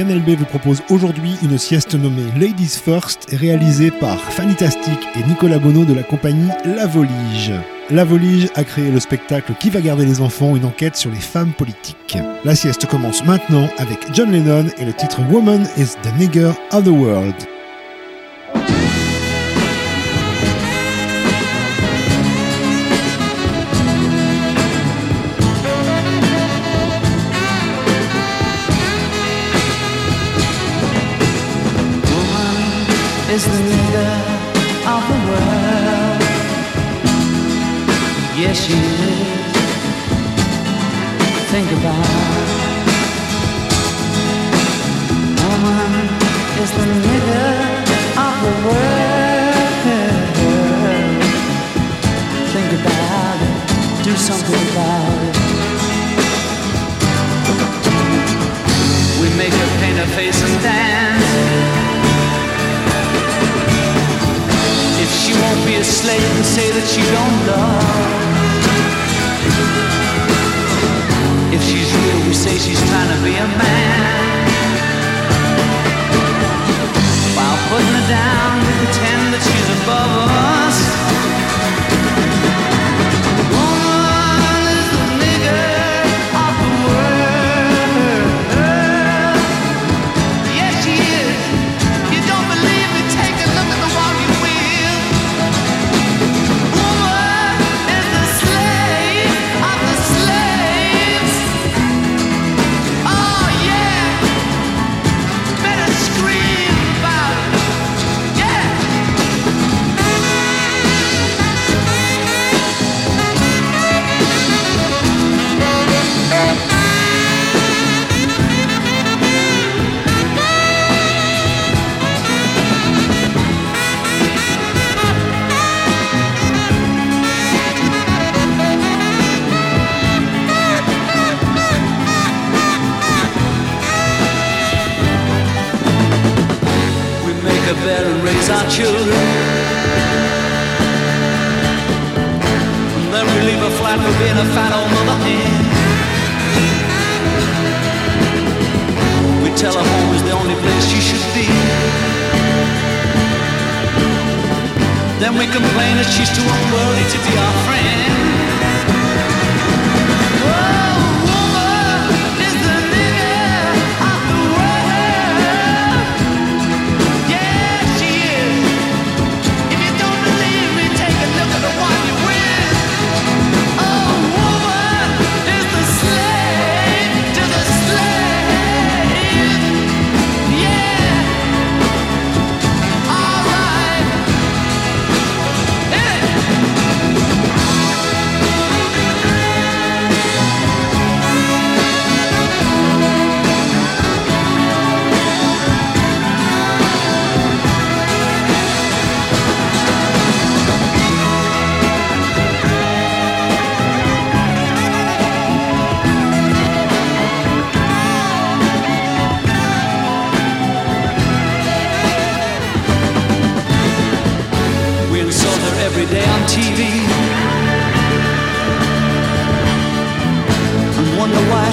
Canal vous propose aujourd'hui une sieste nommée Ladies First, réalisée par Fantastic et Nicolas Bonneau de la compagnie La Volige. La Volige a créé le spectacle Qui va garder les enfants, une enquête sur les femmes politiques. La sieste commence maintenant avec John Lennon et le titre Woman is the Nigger of the World.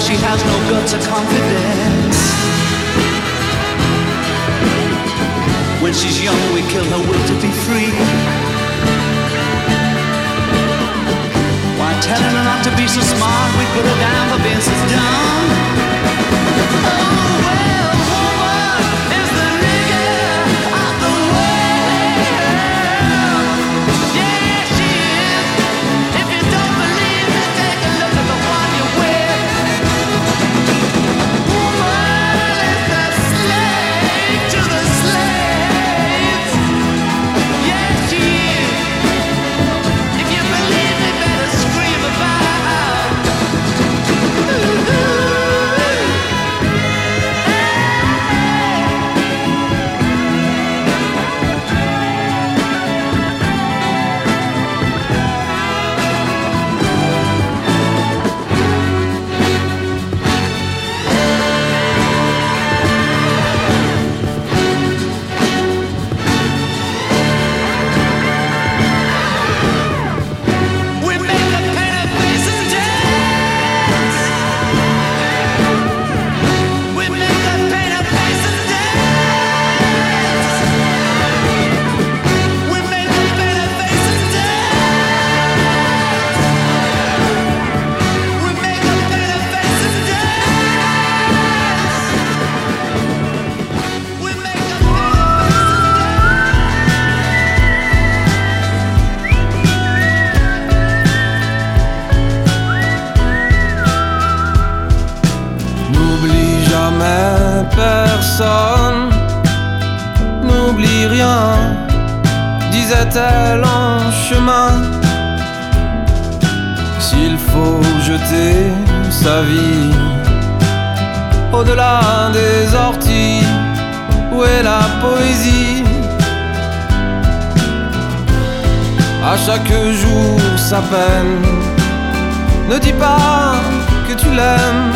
She has no guts or confidence. When she's young, we kill her will to be free. Disait-elle en chemin. S'il faut jeter sa vie au-delà des orties, où est la poésie? À chaque jour sa peine, ne dis pas que tu l'aimes.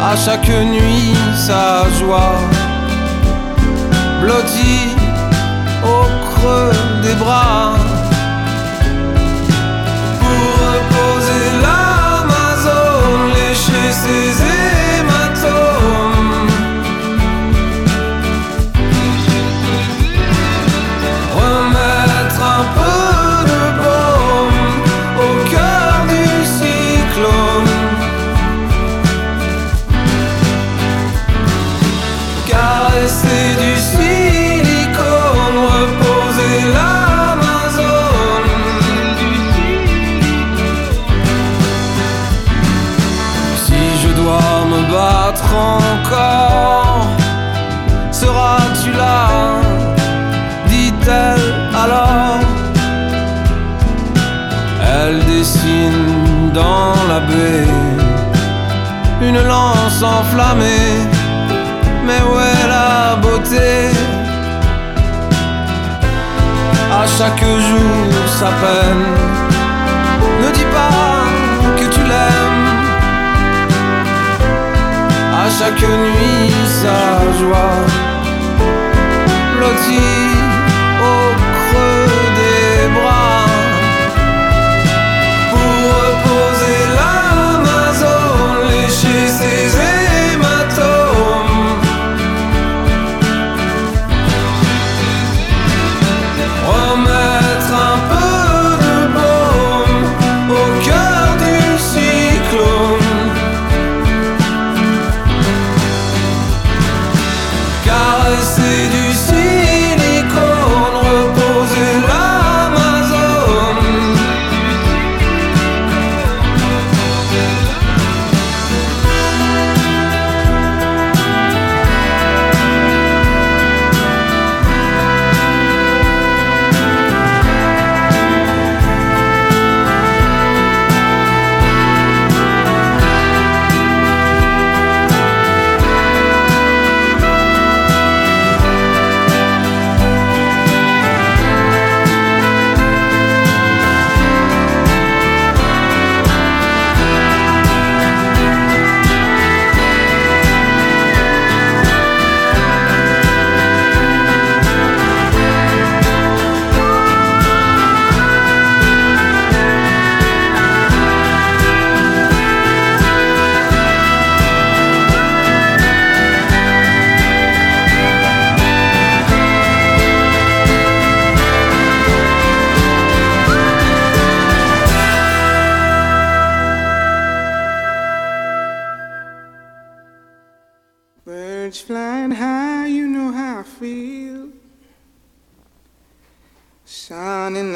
À chaque nuit sa joie, blottie des bras. Pour reposer l'Amazone, lécher ses lance enflammée. Mais où est la beauté À chaque jour sa peine. Ne dis pas que tu l'aimes. À chaque nuit sa joie. Blottie au creux des bras.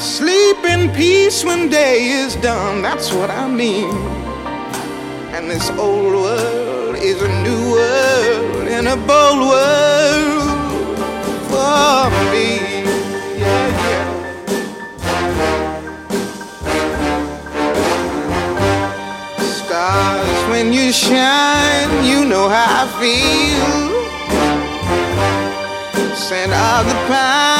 Sleep in peace when day is done. That's what I mean. And this old world is a new world and a bold world for me. Yeah, yeah. Stars, when you shine, you know how I feel. Scent of the pine,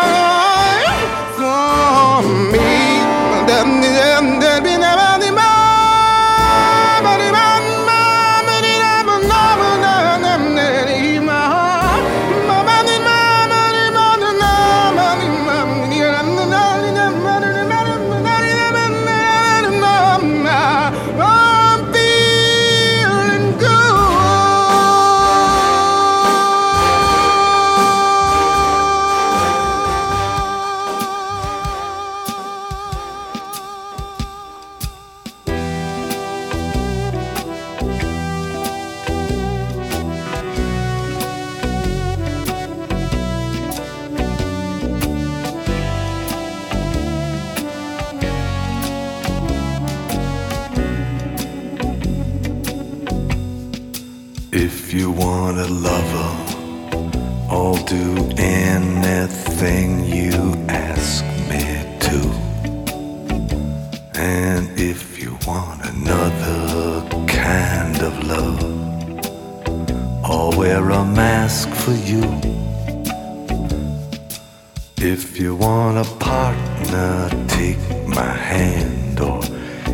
If you want a partner, take my hand. Or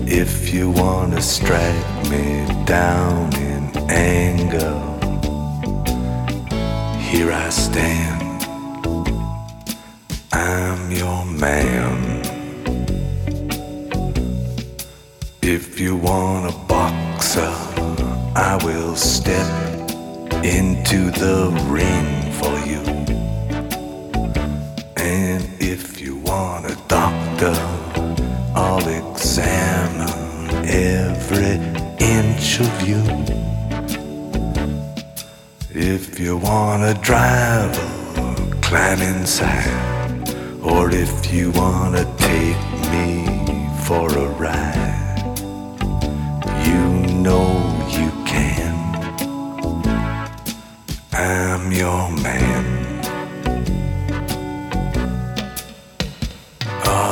if you want to strike me down in anger, here I stand. I'm your man. If you want a boxer, I will step into the ring if you want a doctor, I'll examine every inch of you. If you want a driver, climb inside. Or if you want to take me for a ride,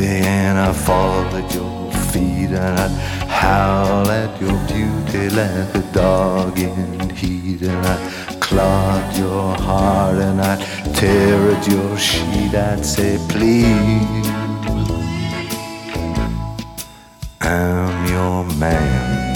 Baby, and I'd fall at your feet, and I'd howl at your beauty like a dog in heat, and I'd at your heart, and I'd tear at your sheet. I'd say, please, I'm your man.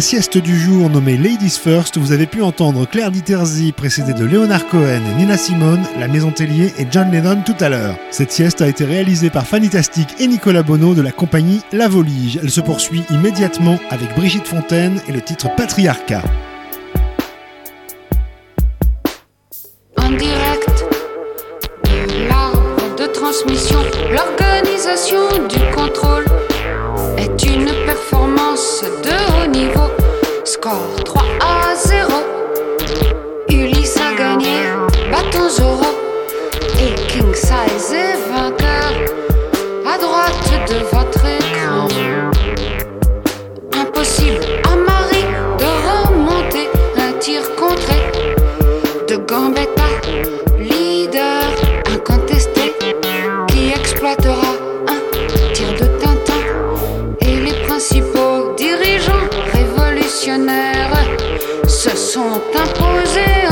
sieste du jour nommée Ladies First, vous avez pu entendre Claire Diterzi précédée de Léonard Cohen, Nina Simone, La Maison Tellier et John Lennon tout à l'heure. Cette sieste a été réalisée par Fanitastic et Nicolas Bonneau de la compagnie La Volige. Elle se poursuit immédiatement avec Brigitte Fontaine et le titre Patriarcat. se sont imposés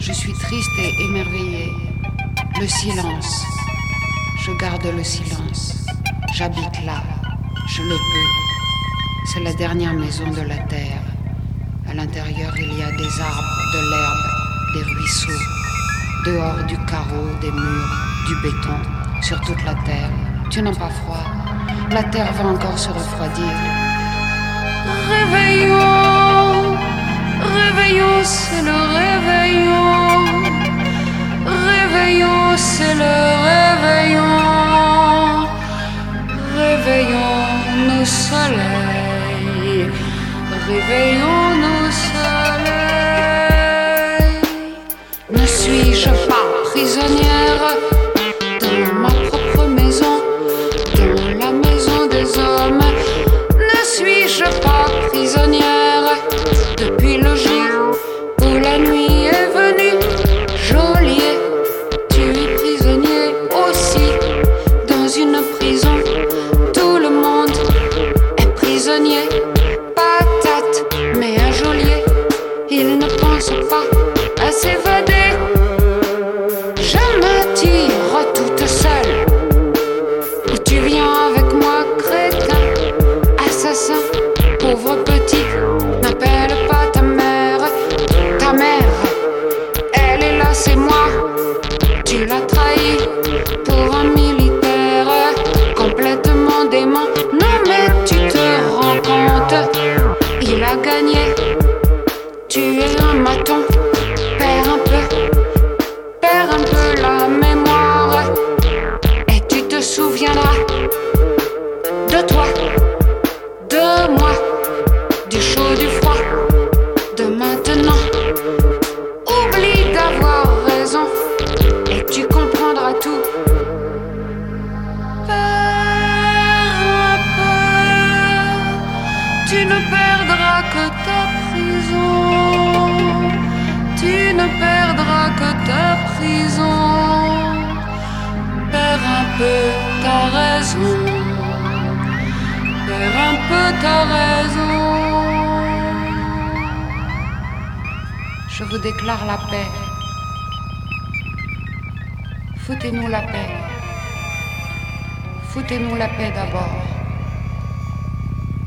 je suis triste et émerveillée. Le silence, je garde le silence. J'habite là, je le peux. C'est la dernière maison de la terre. À l'intérieur, il y a des arbres, de l'herbe, des ruisseaux. Dehors, du carreau, des murs, du béton, sur toute la terre. Tu n'as pas froid. La terre va encore se refroidir. Réveillons, réveillons, c'est le réveillon. Réveillons, c'est le réveillon. Réveillons nos soleils. Réveillons nos soleils. Ne suis-je pas prisonnière? La paix. Foutez-nous la paix. Foutez-nous la paix d'abord.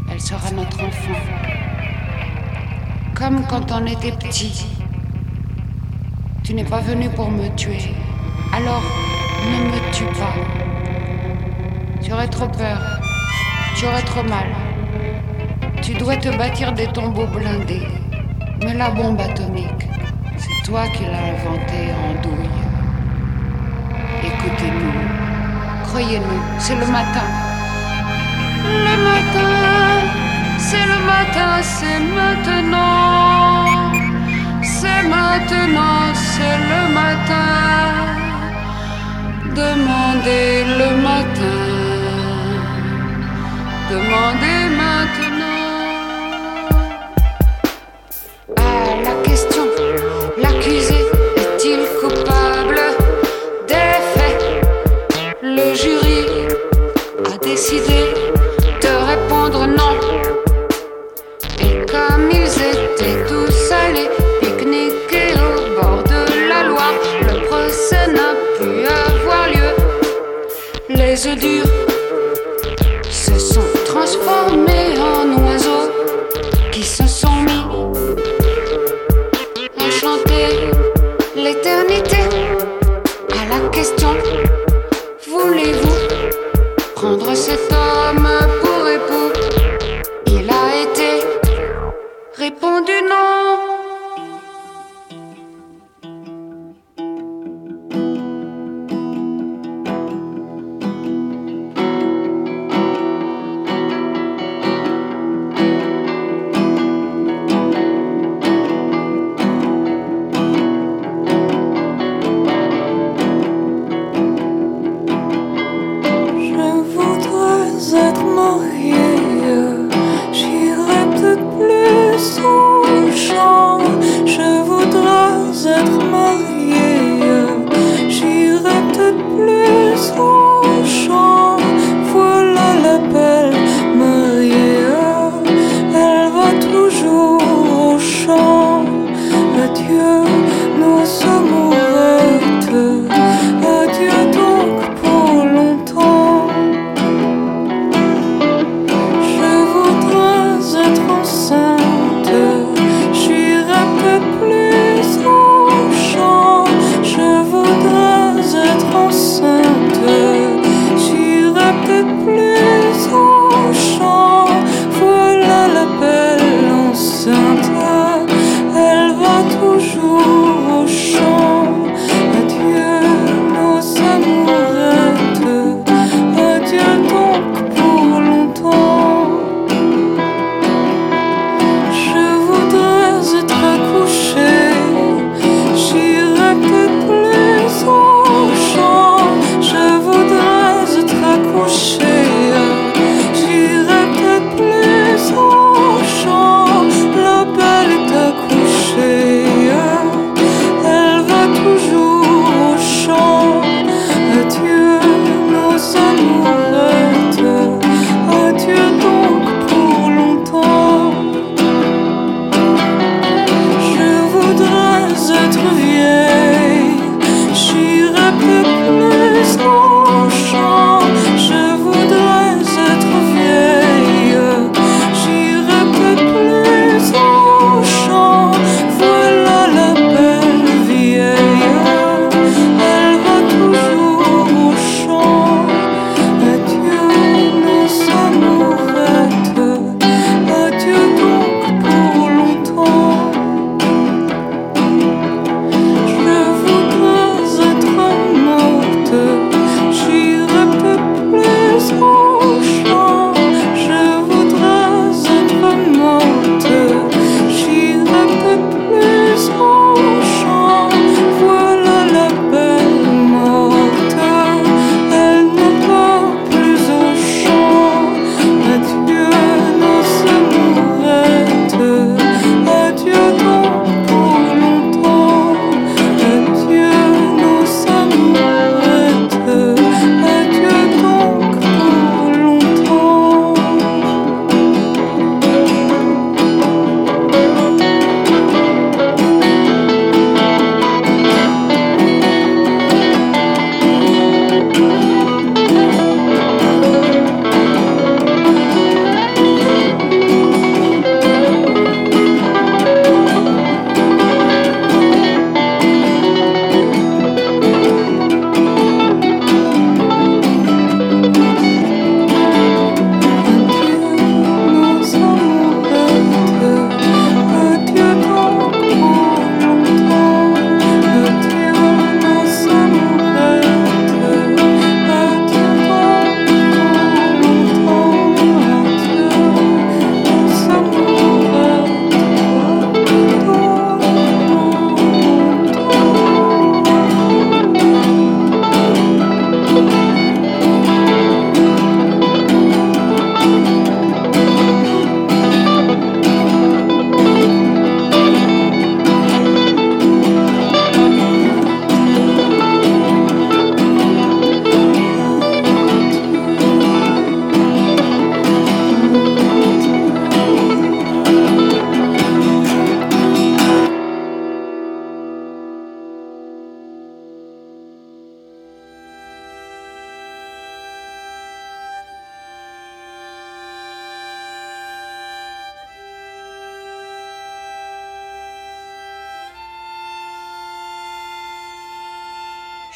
Elle sera notre enfant. Comme quand on était petit. Tu n'es pas venu pour me tuer. Alors, ne me tue pas. Tu aurais trop peur. Tu aurais trop mal. Tu dois te bâtir des tombeaux blindés. Mais la bombe atomique, toi qui l'as inventée en douille. Écoutez-nous, croyez-nous, c'est le matin. Le matin, c'est le matin, c'est maintenant. C'est maintenant, c'est le matin. Demandez le matin. Demandez Et comme ils étaient tous allés pique-niquer au bord de la Loire, le procès n'a pu avoir lieu. Les œufs durs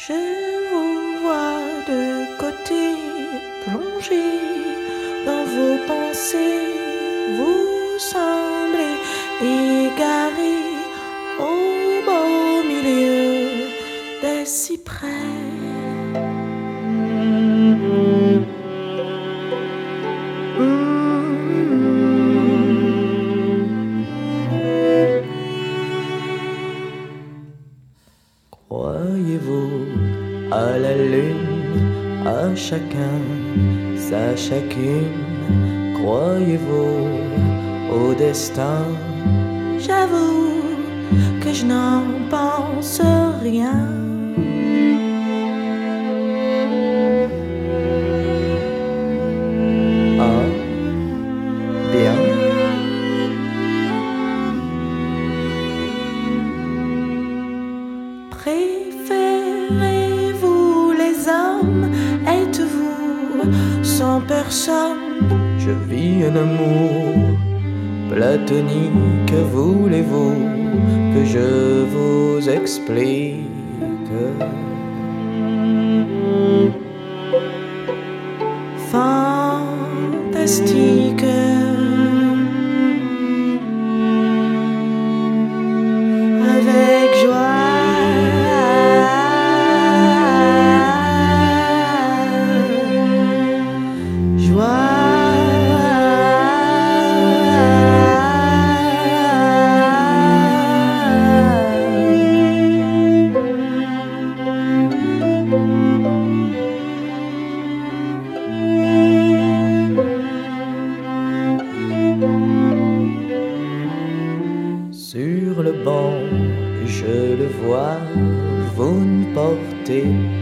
Je vous vois de côté, plongé dans vos pensées, vous sentez. chacun sa chacune. Croyez-vous au destin? J'avoue que je n'en pense rien. que voulez-vous que je vous explique?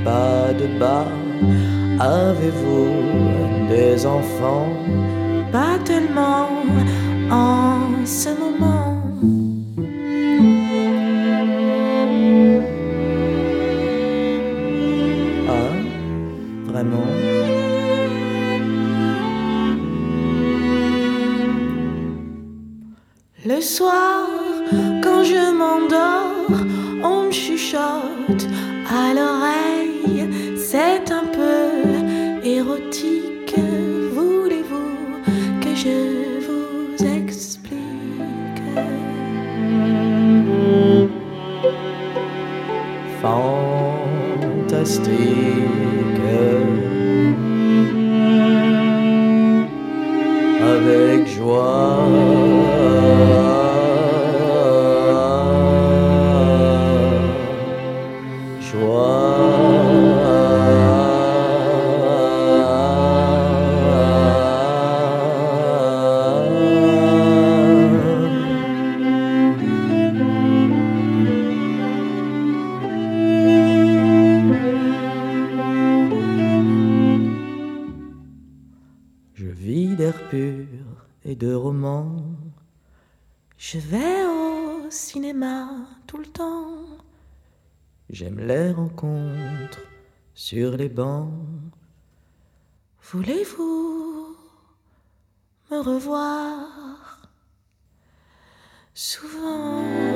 pas de bas. Avez-vous des enfants? Voulez-vous me revoir? Souvent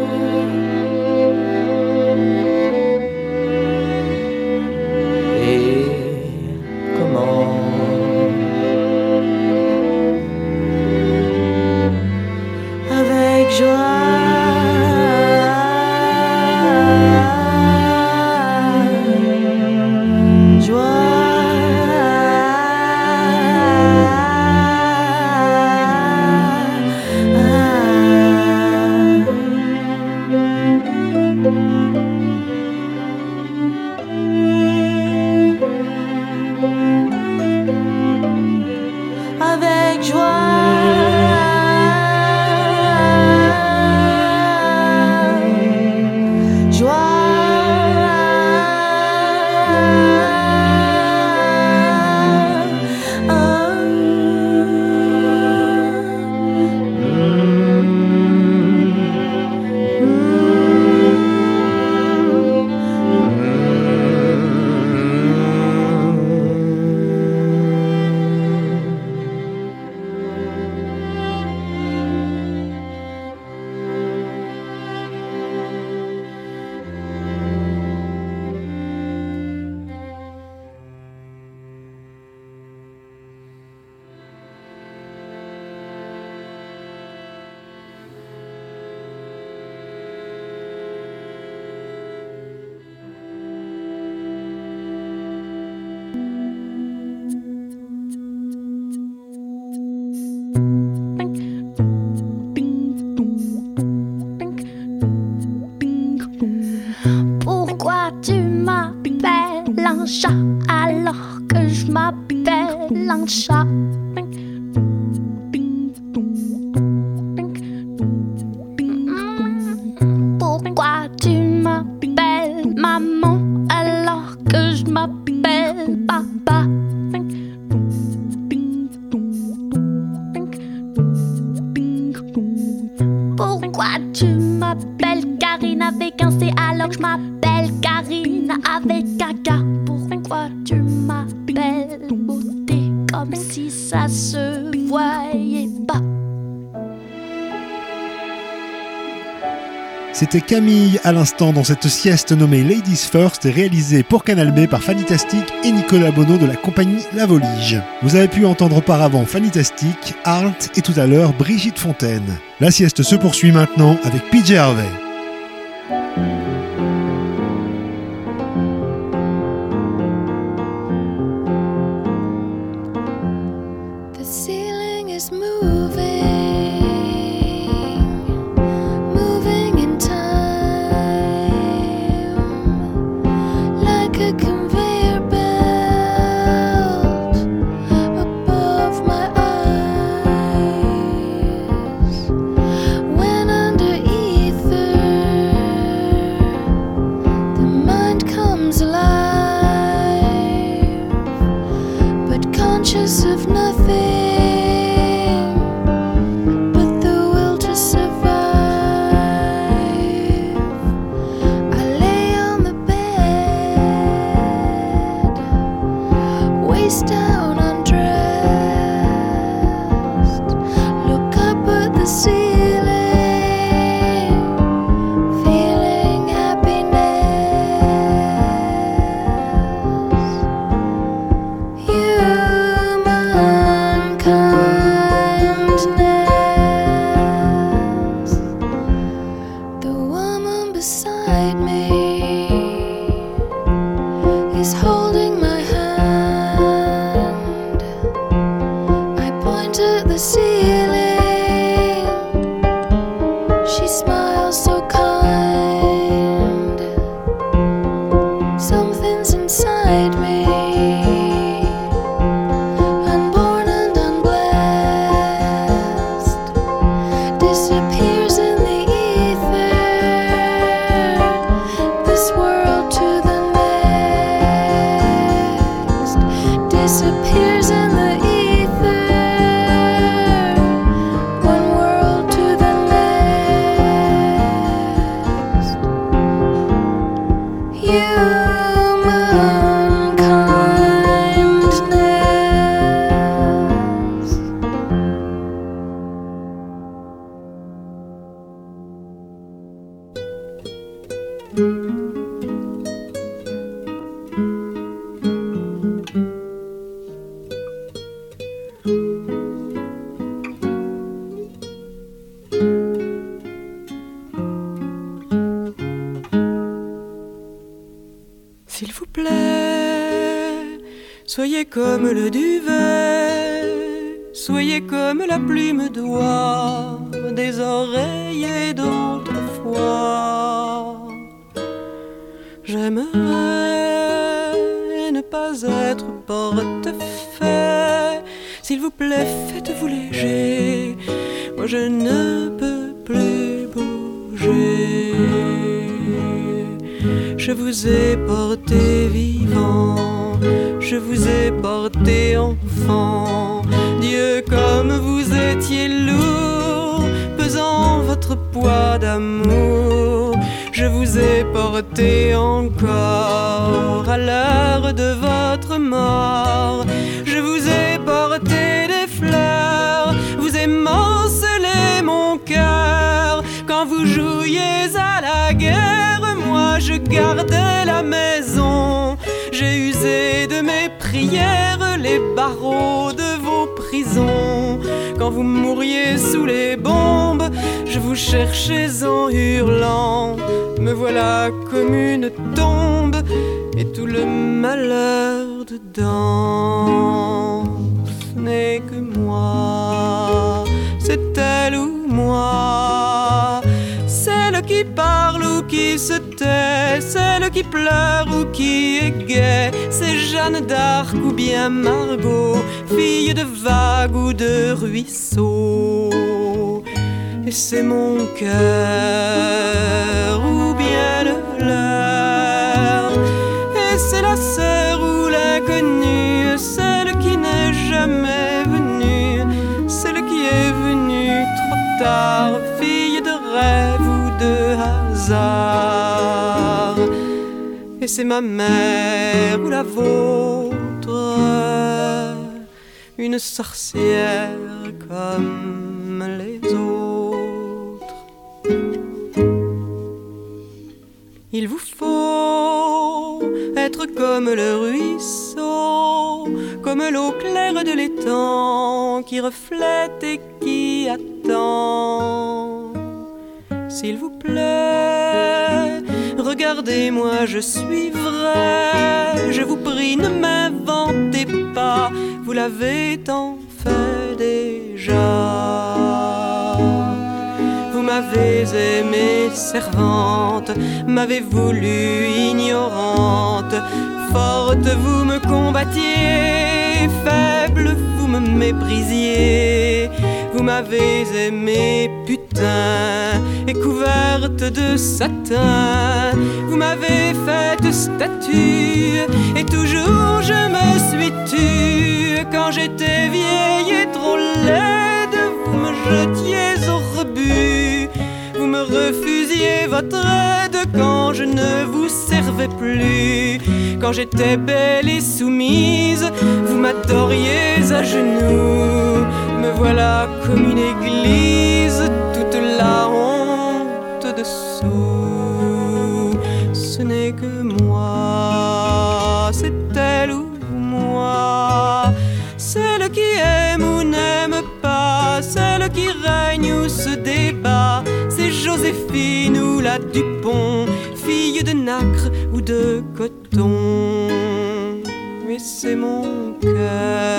Camille à l'instant dans cette sieste nommée Ladies First réalisée pour Canal B par Fantastic et Nicolas Bono de la compagnie La Volige. Vous avez pu entendre auparavant Fantastic, Art et tout à l'heure Brigitte Fontaine. La sieste se poursuit maintenant avec PJ Harvey. Vous plaît, soyez comme le duvet, soyez comme la plume d'oie des oreillers d'autrefois. J'aimerais ne pas être portefeuille. S'il vous plaît, faites-vous léger. Moi, je ne peux plus bouger. Je vous ai porté vivant, je vous ai porté enfant. Dieu, comme vous étiez lourd, pesant votre poids d'amour. Je vous ai porté encore à l'heure de votre mort. Je vous ai porté des fleurs, vous émancelez mon cœur. Quand vous jouiez à la guerre, je gardais la maison. J'ai usé de mes prières les barreaux de vos prisons. Quand vous mouriez sous les bombes, je vous cherchais en hurlant. Me voilà comme une tombe et tout le malheur dedans. Ce n'est que moi, c'est elle ou moi. Celle qui parle ou qui se celle qui pleure ou qui est gaie, c'est Jeanne d'Arc ou bien Margot, fille de vague ou de ruisseau. Et c'est mon cœur ou bien le leur. Et c'est la sœur ou l'inconnue, celle qui n'est jamais venue, celle qui est venue trop tard, fille de rêve ou de hasard. C'est ma mère ou la vôtre, une sorcière comme les autres. Il vous faut être comme le ruisseau, comme l'eau claire de l'étang qui reflète et qui attend. S'il vous plaît, regardez-moi, je suis vrai. Je vous prie, ne m'inventez pas, vous l'avez tant fait déjà. Vous m'avez aimé servante, m'avez voulu ignorante. Forte, vous me combattiez, faible, vous me méprisiez. Vous m'avez aimé et couverte de satin. Vous m'avez faite statue et toujours je me suis tue. Quand j'étais vieille et trop laide, vous me jetiez au rebut. Vous me refusiez votre aide quand je ne vous servais plus. Quand j'étais belle et soumise, vous m'adoriez à genoux. Me voilà comme une église, la honte dessous. Ce n'est que moi, c'est elle ou moi. Celle qui aime ou n'aime pas, celle qui règne ou se débat. C'est Joséphine ou la Dupont, fille de nacre ou de coton. Mais c'est mon cœur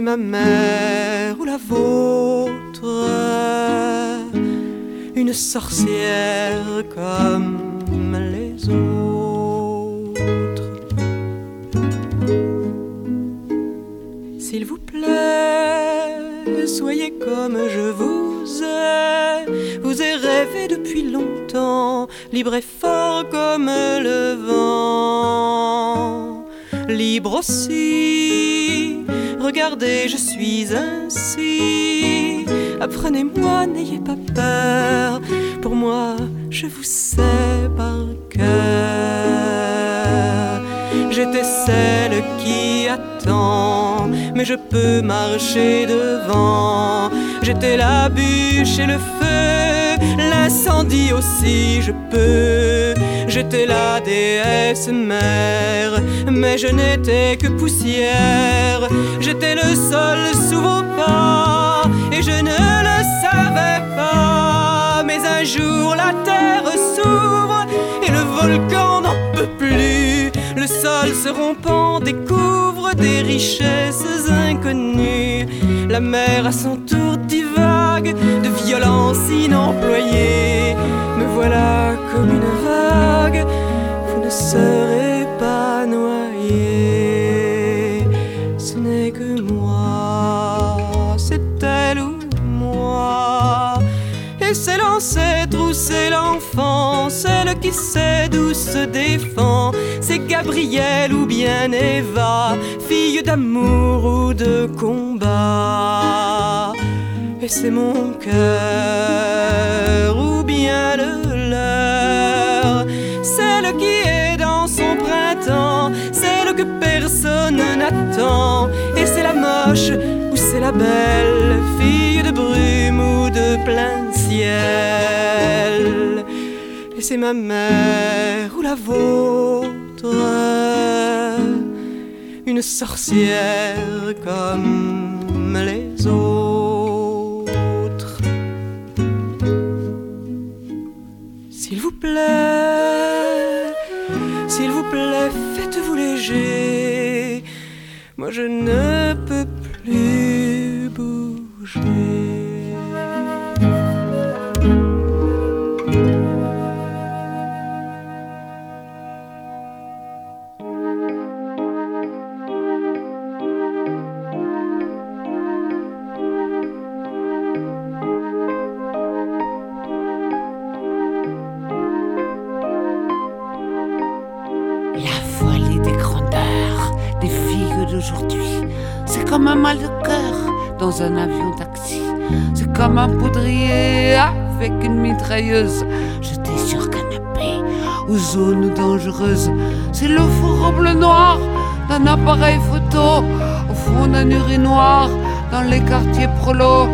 ma mère ou la vôtre, une sorcière comme les autres. S'il vous plaît, soyez comme je vous ai. Vous ai rêvé depuis longtemps, libre et fort comme le vent. Libre aussi, je suis ainsi. Apprenez-moi, n'ayez pas peur. Pour moi, je vous sais par cœur. J'étais celle qui attend, mais je peux marcher devant. J'étais la bûche et le feu, l'incendie aussi je peux. J'étais la déesse mère, mais je n'étais que poussière. J'étais le sol sous vos pas, et je ne le savais pas. Mais un jour la terre s'ouvre et le volcan n'en peut plus. Le sol se rompant découvre des richesses inconnues. La mer à son tour de violence inemployée. Me voilà comme une vague, vous ne serez pas noyé. Ce n'est que moi, c'est elle ou moi. Et c'est l'ancêtre ou c'est l'enfant, celle qui sait d'où se défend. C'est Gabrielle ou bien Eva, fille d'amour ou de combat. C'est mon cœur ou bien le leur, celle qui est dans son printemps, celle que personne n'attend. Et c'est la moche ou c'est la belle, fille de brume ou de plein ciel. Et c'est ma mère ou la vôtre, une sorcière comme les autres. Plaît, s'il vous plaît, faites-vous léger. Moi je ne peux plus bouger. Comme un mal de cœur dans un avion taxi. C'est comme un poudrier avec une mitrailleuse jeté sur canapé aux zones dangereuses. C'est le four au bleu noir d'un appareil photo au fond d'un urinoir dans les quartiers prolo.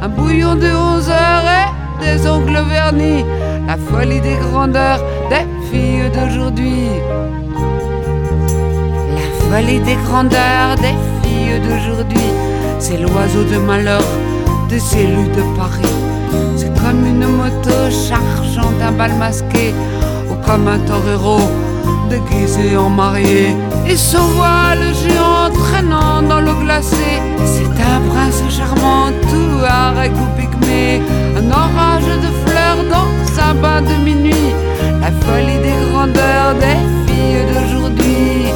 Un bouillon de 11 heures et des ongles vernis. La folie des grandeurs des filles d'aujourd'hui. La folie des grandeurs des filles d'aujourd'hui. C'est l'oiseau de malheur des élus de Paris. C'est comme une moto chargeant un bal masqué ou comme un torero déguisé en marié. Et son voile géant traînant dans l'eau glacée. C'est un prince charmant, tout arrêt ou pygmée. Un orage de fleurs dans un bain de minuit. La folie des grandeurs des filles d'aujourd'hui.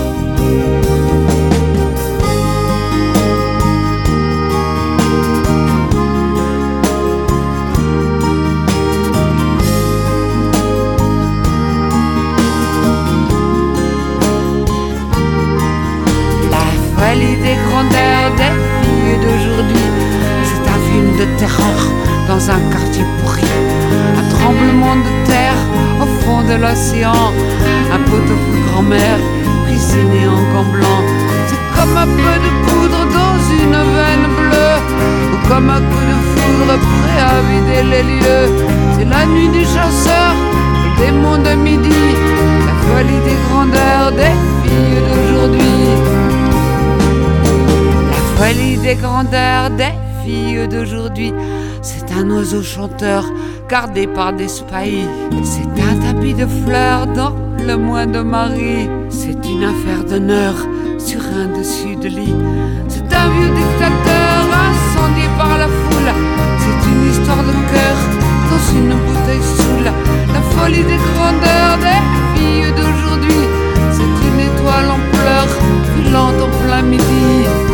Des grandeurs des filles d'aujourd'hui. C'est un film de terreur dans un quartier pourri. Un tremblement de terre au fond de l'océan. Un pot-au-feu grand-mère cuisiné en gants blancs. C'est comme un peu de poudre dans une veine bleue. Ou comme un coup de foudre prêt à vider les lieux. C'est la nuit du chasseur, le démon de midi. La folie des grandeurs des filles d'aujourd'hui. Folie des grandeurs des filles d'aujourd'hui. C'est un oiseau chanteur gardé par des spahis. C'est un tapis de fleurs dans le mois de Marie. C'est une affaire d'honneur sur un dessus de lit. C'est un vieux dictateur incendié par la foule. C'est une histoire de cœur dans une bouteille saoule. La folie des grandeurs des filles d'aujourd'hui. C'est une étoile en pleurs filante en plein midi.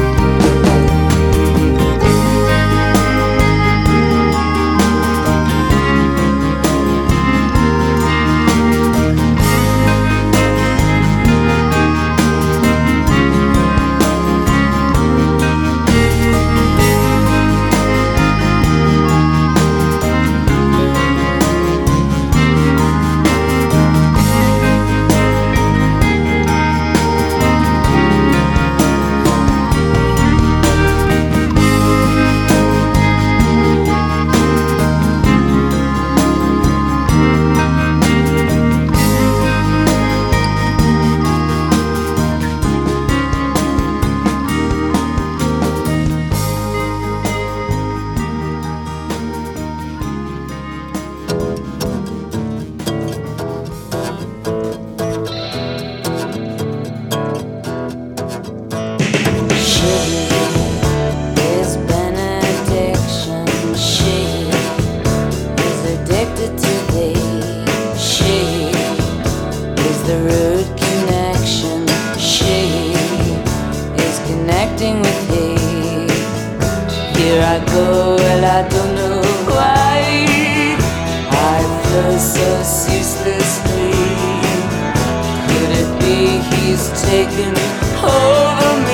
Ceaselessly. Could it be he's taken over me?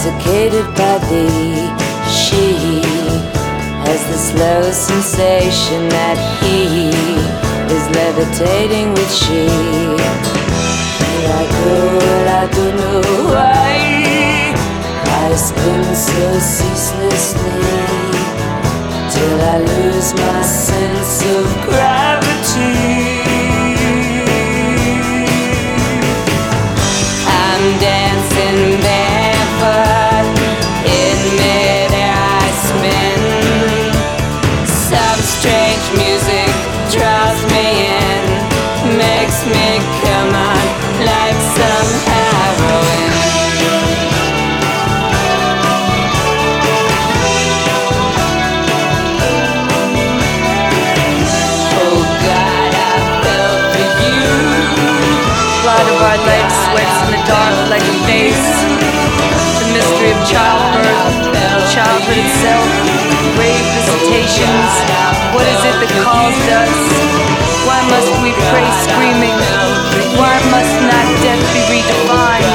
Intoxicated by thee, she has the slow sensation that he is levitating with she. I go I don't know why I spin so ceaselessly till I lose my sense of gravity. I'm dancing the like a face. The mystery of childbirth, childhood itself, grave visitations. What is it that calls us? Why must we pray screaming? Why must not death be redefined?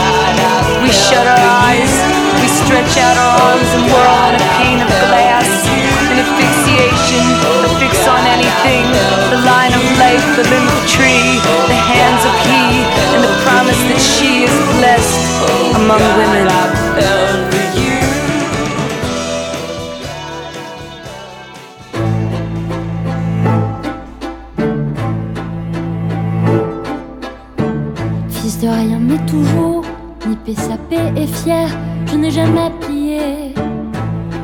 We shut our eyes, we stretch out our arms and whirl on a pane of glass. An asphyxiation, a fix on anything. The line of life, the limb of tree, the hands of he, and the promise that she Fils de rien, mais toujours nippé, sapé et fier, je n'ai jamais plié.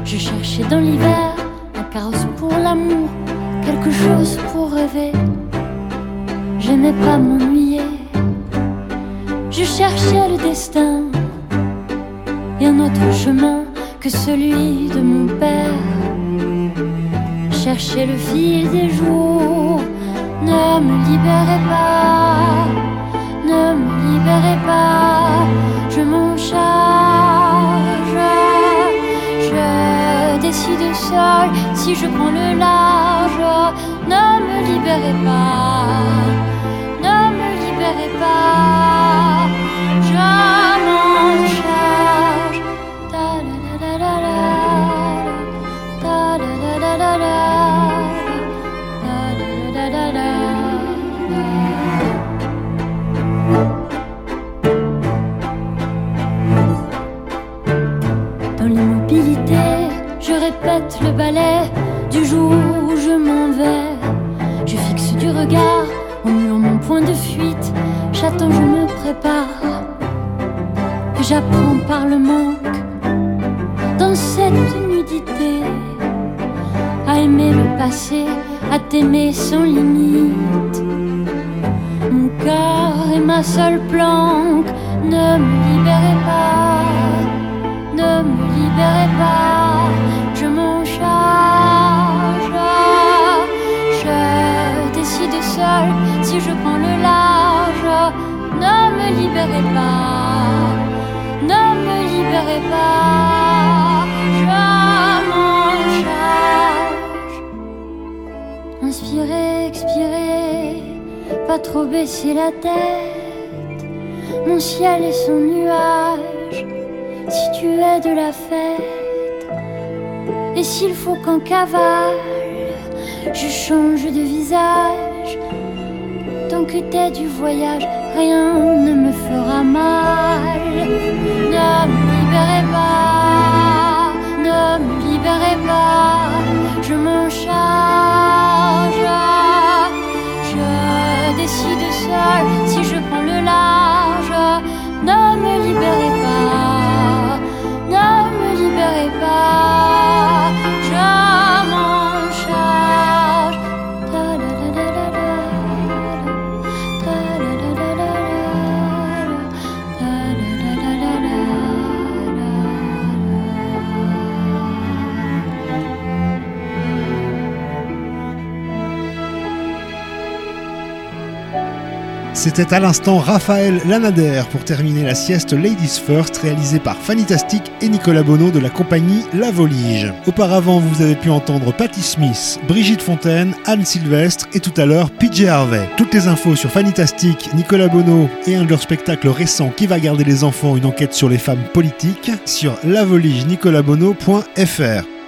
Je cherchais dans l'hiver un carrosse pour l'amour, quelque chose pour rêver. J'aimais pas m'ennuyer. Cherchais le destin et un autre chemin que celui de mon père. Chercher le fil des jours ne me libérait pas, ne me libérait pas. Je m'en charge, je décide seul si je prends le large. Ne me libérez pas, le ballet du jour où je m'en vais. Je fixe du regard au mur mon point de fuite. J'attends, je me prépare. J'apprends par le manque dans cette nudité à aimer le passé, à t'aimer sans limite. Mon cœur est ma seule planque, ne me libérez pas, ne me libérez pas, trop baisser la tête. Mon ciel et son nuage, si tu es de la fête. Et s'il faut qu'en cavale, je change de visage. Tant que t'es du voyage, rien ne me fera mal. Ne me libérez pas, ne me libérez pas, je m'en charge. Si je prends le large. Ne me libérez pas, ne me libérez pas, C'était à l'instant Raphaël Lanader pour terminer la sieste Ladies First réalisée par Fantastic et Nicolas Bono de la compagnie La Volige. Auparavant, vous avez pu entendre Patti Smith, Brigitte Fontaine, Anne Sylvestre et tout à l'heure PJ Harvey. Toutes les infos sur Fantastic, Nicolas Bono et un de leurs spectacles récents qui va garder les enfants, une enquête sur les femmes politiques sur lavoligenicolabono.fr.